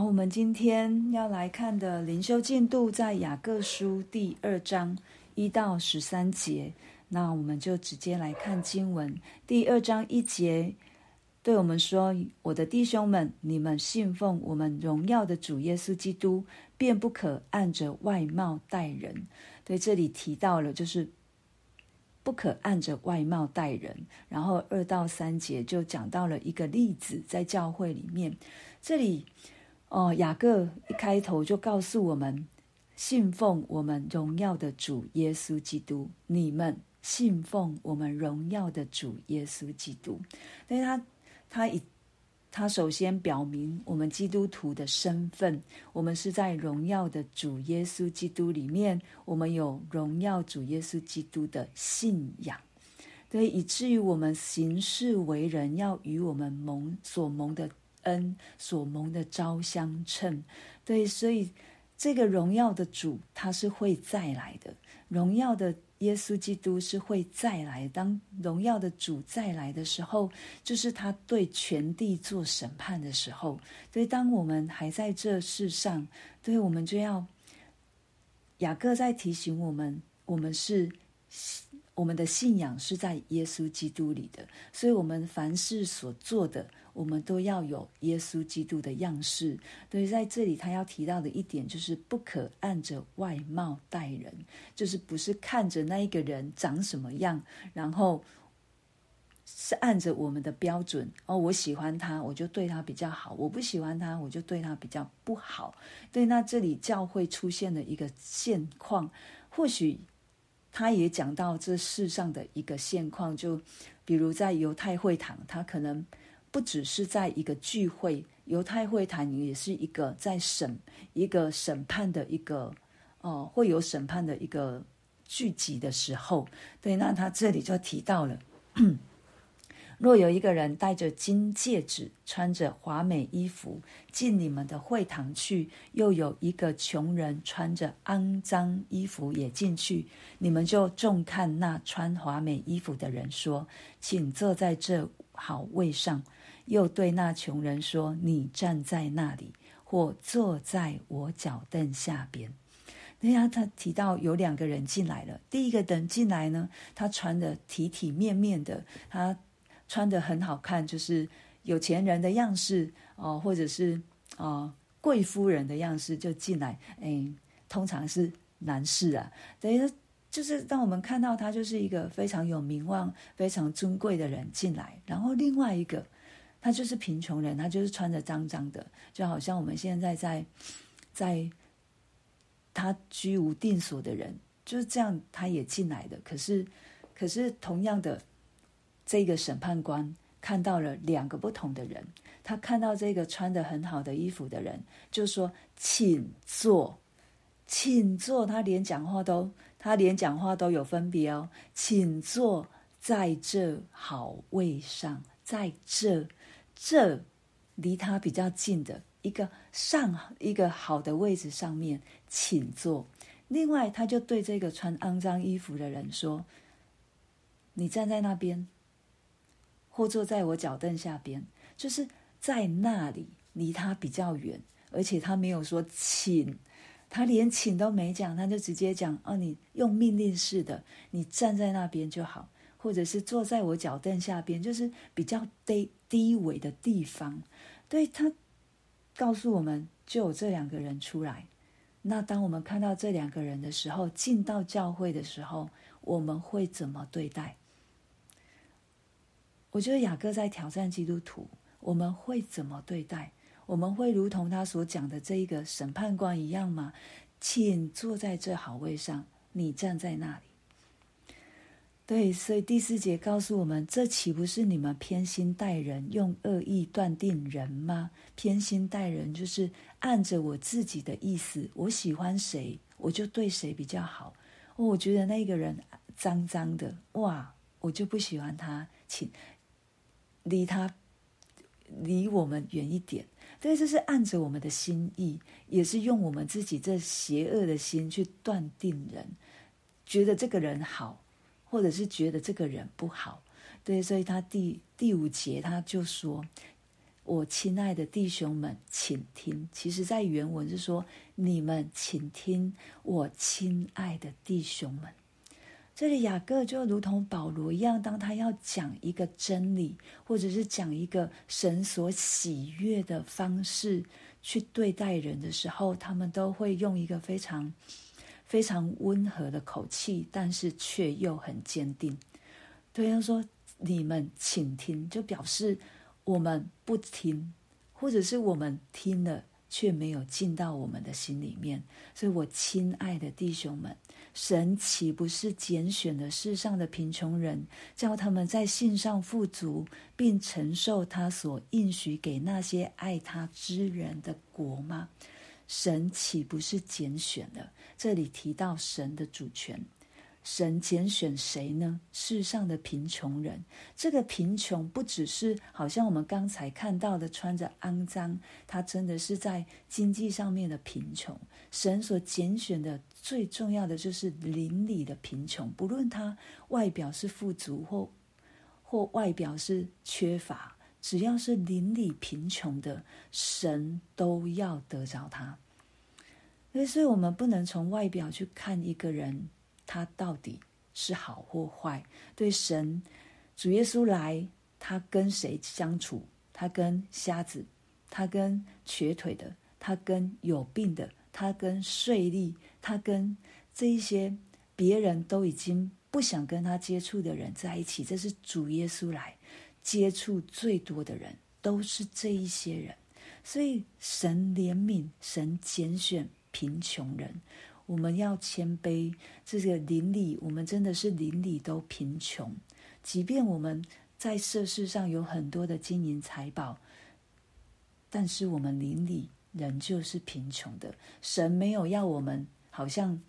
好，我们今天要来看的灵修进度在雅各书第二章一到十三节。那我们就直接来看经文。第二章一节对我们说：“我的弟兄们，你们信奉我们荣耀的主耶稣基督，便不可按着外貌待人。”对，这里提到了就是不可按着外貌待人。然后二到三节就讲到了一个例子，在教会里面，这里。哦，雅各一开头就告诉我们，信奉我们荣耀的主耶稣基督。你们信奉我们荣耀的主耶稣基督。所以他他以他首先表明我们基督徒的身份，我们是在荣耀的主耶稣基督里面，我们有荣耀主耶稣基督的信仰，对，以至于我们行事为人要与我们蒙所蒙的。恩所蒙的招相称，对，所以这个荣耀的主他是会再来的，荣耀的耶稣基督是会再来。当荣耀的主再来的时候，就是他对全地做审判的时候。所以当我们还在这世上，对，我们就要雅各在提醒我们，我们是。我们的信仰是在耶稣基督里的，所以，我们凡事所做的，我们都要有耶稣基督的样式。所以，在这里，他要提到的一点就是，不可按着外貌待人，就是不是看着那一个人长什么样，然后是按着我们的标准哦，我喜欢他，我就对他比较好；我不喜欢他，我就对他比较不好。对，那这里教会出现了一个现况，或许。他也讲到这世上的一个现况，就比如在犹太会堂，他可能不只是在一个聚会，犹太会堂也是一个在审一个审判的一个哦、会有审判的一个聚集的时候。对，那他这里就提到了。若有一个人戴着金戒指，穿着华美衣服进你们的会堂去，又有一个穷人穿着肮脏衣服也进去，你们就重看那穿华美衣服的人，说：“请坐在这好位上。”又对那穷人说：“你站在那里，或坐在我脚凳下边。”对呀，他提到有两个人进来了。第一个人进来呢，他穿的体体面面的，他。穿的很好看，就是有钱人的样式哦、或者是啊贵夫人的样式就进来。哎，通常是男士啊，等于就是当我们看到他就是一个非常有名望、非常尊贵的人进来。然后另外一个，他就是贫穷人，他就是穿着脏脏的，就好像我们现在在在他居无定所的人就是这样，他也进来的。可是，可是同样的。这个审判官看到了两个不同的人，他看到这个穿得很好的衣服的人，就说：“请坐，请坐。”他连讲话都，他连讲话都有分别哦。请坐在这好位上，在这这离他比较近的一个上一个好的位置上面，请坐。另外，他就对这个穿肮脏衣服的人说：“你站在那边。”或坐在我脚凳下边，就是在那里，离他比较远，而且他没有说请，他连请都没讲，他就直接讲哦，你用命令式的，你站在那边就好，或者是坐在我脚凳下边，就是比较低低微的地方。对，他告诉我们，就有这两个人出来。那当我们看到这两个人的时候，进到教会的时候，我们会怎么对待？我觉得雅各在挑战基督徒，我们会怎么对待？我们会如同他所讲的这一个审判官一样吗？请坐在这好位上，你站在那里。对，所以第四节告诉我们，这岂不是你们偏心待人，用恶意断定人吗？偏心待人就是按着我自己的意思，我喜欢谁，我就对谁比较好。哦，我觉得那个人脏脏的，哇，我就不喜欢他，请。离他，离我们远一点。对，这是按着我们的心意，也是用我们自己这邪恶的心去断定人，觉得这个人好，或者是觉得这个人不好。对，所以他第第五节他就说：“我亲爱的弟兄们，请听。其实，在原文是说：“你们请听，我亲爱的弟兄们。”这里雅各就如同保罗一样，当他要讲一个真理，或者是讲一个神所喜悦的方式去对待人的时候，他们都会用一个非常非常温和的口气，但是却又很坚定。对，他说：“你们请听”，就表示我们不听，或者是我们听了却没有进到我们的心里面。所以，我亲爱的弟兄们。神岂不是拣选了世上的贫穷人，叫他们在信上富足，并承受他所应许给那些爱他之人的国吗？神岂不是拣选了？这里提到神的主权。神拣选谁呢？世上的贫穷人。这个贫穷不只是好像我们刚才看到的穿着肮脏，他真的是在经济上面的贫穷。神所拣选的最重要的就是邻里的贫穷，不论他外表是富足或或外表是缺乏，只要是邻里贫穷的，神都要得着他。所以，我们不能从外表去看一个人。他到底是好或坏？对神，主耶稣来，他跟谁相处？他跟瞎子，他跟瘸腿的，他跟有病的，他跟税吏，他跟这一些别人都已经不想跟他接触的人在一起。这是主耶稣来接触最多的人，都是这一些人。所以神怜悯，神拣选贫穷人。我们要谦卑，这个邻里，我们真的是邻里都贫穷。即便我们在世世上有很多的金银财宝，但是我们邻里仍旧是贫穷的。神没有要我们好像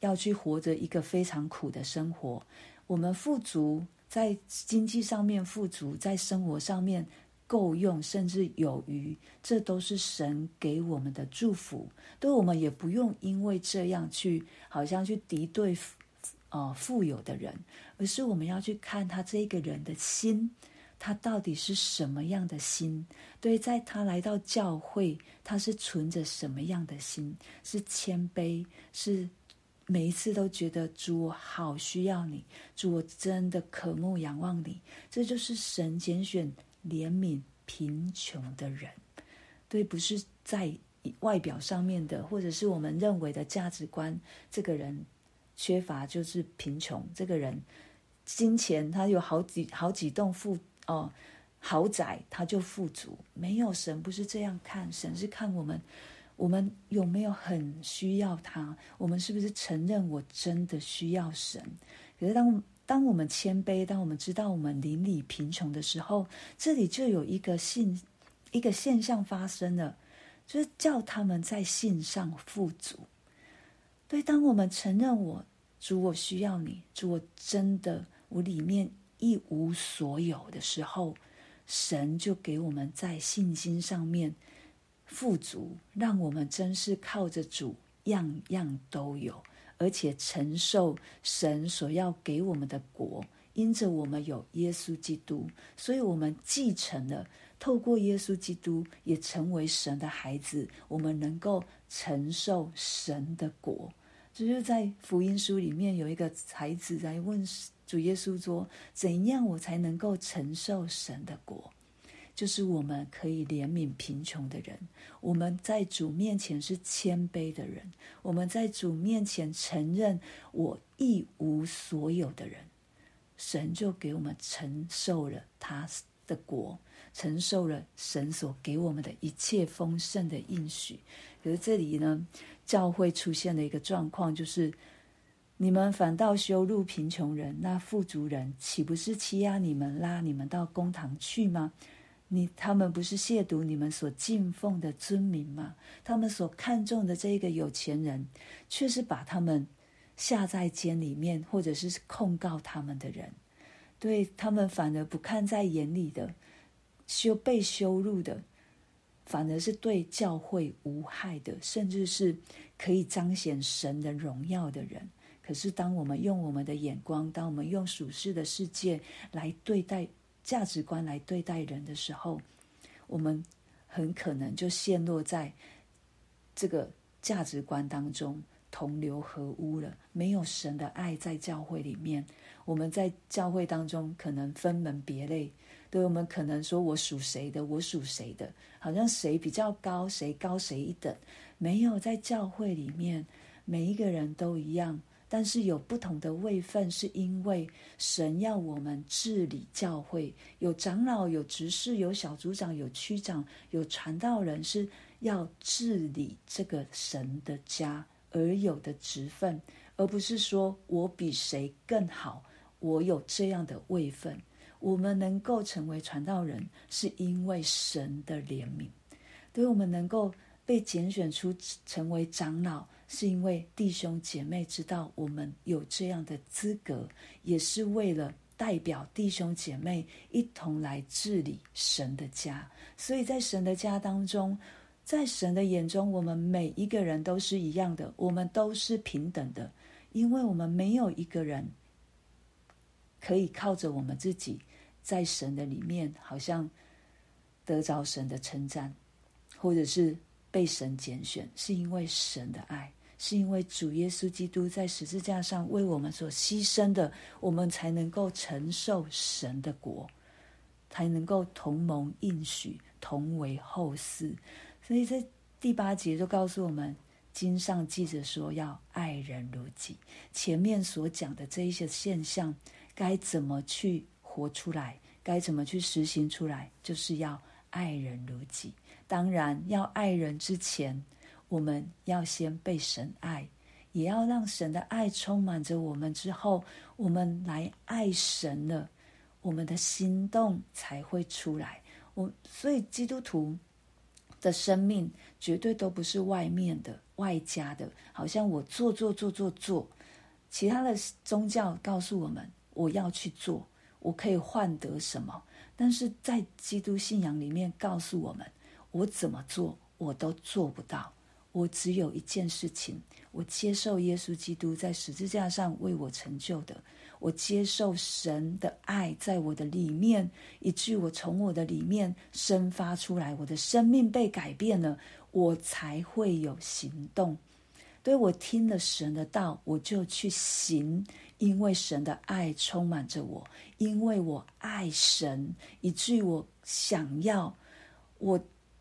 要去活着一个非常苦的生活。我们富足，在经济上面富足，在生活上面。够用，甚至有余，这都是神给我们的祝福。对我们也不用因为这样去，好像去敌对，呃，富有的人，而是我们要去看他这个人的心，他到底是什么样的心？对，在他来到教会，他是存着什么样的心？是谦卑，是每一次都觉得主，我好需要你，主，我真的渴慕仰望你。这就是神拣选。怜悯贫穷的人，对，不是在外表上面的，或者是我们认为的价值观。这个人缺乏就是贫穷，这个人金钱他有好几好几栋富哦豪宅，他就富足。没有，神不是这样看，神是看我们，我们有没有很需要他？我们是不是承认我真的需要神？可是当。当我们谦卑，当我们知道我们邻里贫穷的时候，这里就有一个信，一个现象发生了，就是叫他们在信上富足。对，当我们承认我主，我需要你，主，我真的我里面一无所有的时候，神就给我们在信心上面富足，让我们真是靠着主，样样都有。而且承受神所要给我们的国，因着我们有耶稣基督，所以我们继承了。透过耶稣基督，也成为神的孩子。我们能够承受神的国。这就是在福音书里面有一个孩子在问主耶稣说：“怎样我才能够承受神的国？”就是我们可以怜悯贫穷的人，我们在主面前是谦卑的人，我们在主面前承认我一无所有的人，神就给我们承受了他的国，承受了神所给我们的一切丰盛的应许。可是这里呢，教会出现了一个状况，就是你们反倒羞辱贫穷人，那富足人岂不是欺压你们，拉你们到公堂去吗？你他们不是亵渎你们所敬奉的尊名吗？他们所看重的这个有钱人，却是把他们下在监里面，或者是控告他们的人，对他们反而不看在眼里的，羞被羞辱的，反而是对教会无害的，甚至是可以彰显神的荣耀的人。可是，当我们用我们的眼光，当我们用属世的世界来对待。价值观来对待人的时候，我们很可能就陷落在这个价值观当中，同流合污了。没有神的爱在教会里面，我们在教会当中可能分门别类。对，我们可能说我属谁的，我属谁的，好像谁比较高，谁高谁一等。没有在教会里面，每一个人都一样。但是有不同的位分，是因为神要我们治理教会，有长老、有执事、有小组长、有区长、有传道人，是要治理这个神的家而有的职分，而不是说我比谁更好，我有这样的位分。我们能够成为传道人，是因为神的怜悯；对，我们能够被拣选出成为长老。是因为弟兄姐妹知道我们有这样的资格，也是为了代表弟兄姐妹一同来治理神的家。所以在神的家当中，在神的眼中，我们每一个人都是一样的，我们都是平等的，因为我们没有一个人可以靠着我们自己在神的里面，好像得着神的称赞，或者是被神拣选，是因为神的爱。是因为主耶稣基督在十字架上为我们所牺牲的，我们才能够承受神的国，才能够同盟应许，同为后嗣。所以在第八节就告诉我们，经上记着说要爱人如己。前面所讲的这一些现象，该怎么去活出来？该怎么去实行出来？就是要爱人如己。当然，要爱人之前。我们要先被神爱，也要让神的爱充满着我们之后，我们来爱神了，我们的心动才会出来。我所以基督徒的生命绝对都不是外面的、外加的，好像我做做做做做，其他的宗教告诉我们我要去做，我可以换得什么？但是在基督信仰里面告诉我们，我怎么做我都做不到。我只有一件事情，我接受耶稣基督在十字架上为我成就的，我接受神的爱在我的里面，以至于我从我的里面生发出来，我的生命被改变了，我才会有行动。对，我听了神的道，我就去行，因为神的爱充满着我，因为我爱神，以至于我想要我。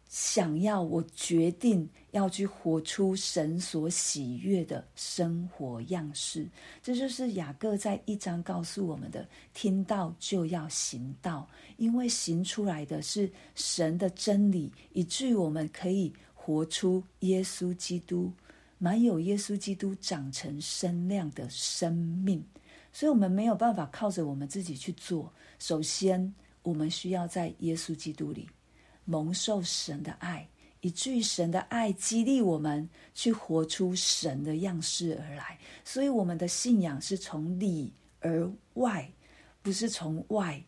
想要我决定要去活出神所喜悦的生活样式，这就是雅各在一章告诉我们的：听道就要行道，因为行出来的是神的真理，以至于我们可以活出耶稣基督，满有耶稣基督长成身量的生命。所以，我们没有办法靠着我们自己去做。首先，我们需要在耶稣基督里。蒙受神的爱，以至于神的爱激励我们去活出神的样式而来。所以，我们的信仰是从里而外，不是从外。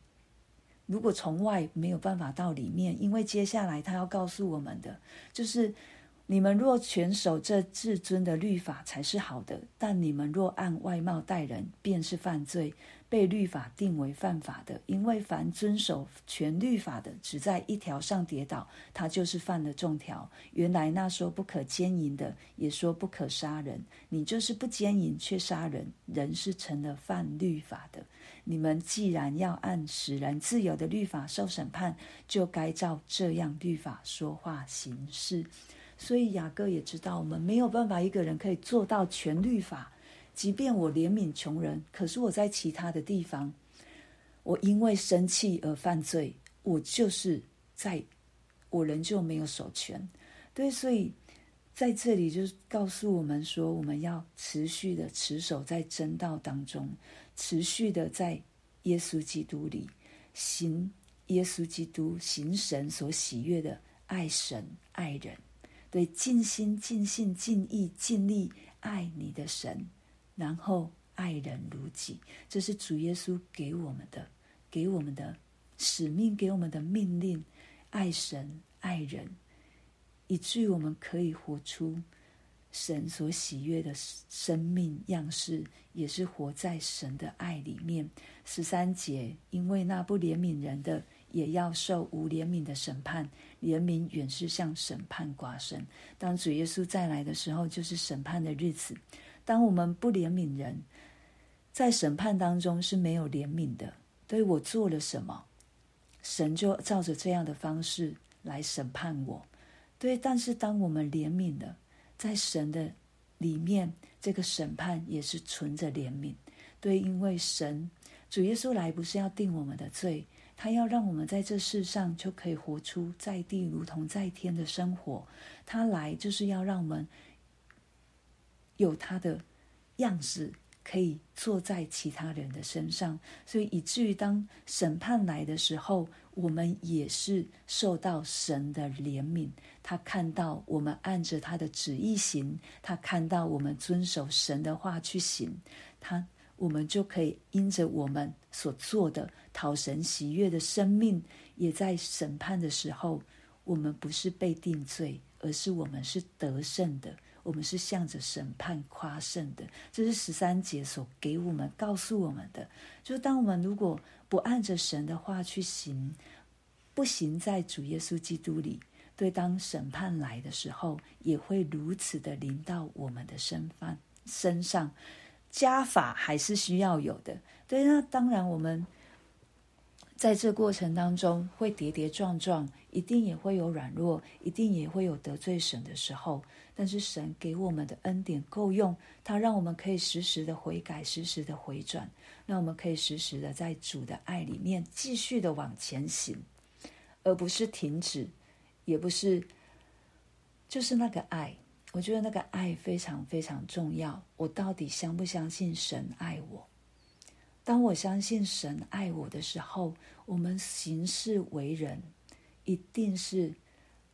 如果从外没有办法到里面，因为接下来他要告诉我们的就是。你们若全守这至尊的律法，才是好的；但你们若按外貌待人，便是犯罪，被律法定为犯法的。因为凡遵守全律法的，只在一条上跌倒，他就是犯了众条。原来那说不可奸淫的，也说不可杀人。你就是不奸淫却杀人，人是成了犯律法的。你们既然要按使人自由的律法受审判，就该照这样律法说话行事。所以雅各也知道，我们没有办法一个人可以做到全律法。即便我怜悯穷人，可是我在其他的地方，我因为生气而犯罪，我就是在，我仍旧没有守全。对，所以在这里就告诉我们说，我们要持续的持守在真道当中，持续的在耶稣基督里行耶稣基督行神所喜悦的爱神爱人。对，尽心、尽性、尽意、尽力爱你的神，然后爱人如己，这是主耶稣给我们的、给我们的使命、给我们的命令。爱神、爱人，以至于我们可以活出神所喜悦的生命样式，也是活在神的爱里面。十三节，因为那不怜悯人的，也要受无怜悯的审判。怜悯原是向审判挂身。当主耶稣再来的时候，就是审判的日子。当我们不怜悯人，在审判当中是没有怜悯的。对我做了什么，神就照着这样的方式来审判我。对，但是当我们怜悯的，在神的里面，这个审判也是存着怜悯。对，因为神主耶稣来不是要定我们的罪，他要让我们在这世上就可以活出在地如同在天的生活。他来就是要让我们有他的样子，可以坐在其他人的身上，所以以至于当审判来的时候，我们也是受到神的怜悯。他看到我们按着他的旨意行，他看到我们遵守神的话去行，他。我们就可以因着我们所做的讨神喜悦的生命，也在审判的时候，我们不是被定罪，而是我们是得胜的，我们是向着审判夸胜的。这是十三节所给我们告诉我们的。就是当我们如果不按着神的话去行，不行在主耶稣基督里，对，当审判来的时候，也会如此的临到我们的身犯身上。加法还是需要有的，对，那当然我们在这过程当中会跌跌撞撞，一定也会有软弱，一定也会有得罪神的时候。但是神给我们的恩典够用，他让我们可以时时的悔改，时时的回转，让我们可以时时的在主的爱里面继续的往前行，而不是停止，也不是就是那个爱。我觉得那个爱非常非常重要。我到底相不相信神爱我？当我相信神爱我的时候，我们行事为人一定是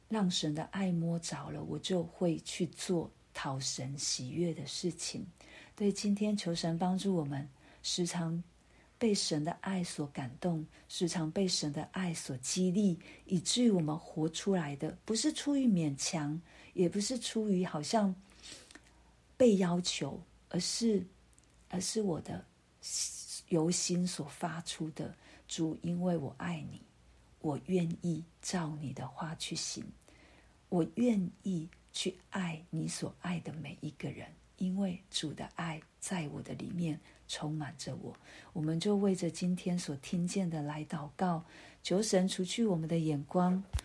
让神的爱摸着了，我就会去做讨神喜悦的事情。对，今天求神帮助我们，时常被神的爱所感动，时常被神的爱所激励，以至于我们活出来的不是出于勉强。也不是出于好像被要求，而是而是我的由心所发出的。主，因为我爱你，我愿意照你的话去行，我愿意去爱你所爱的每一个人，因为主的爱在我的里面充满着我。我们就为着今天所听见的来祷告，求神除去我们的眼光。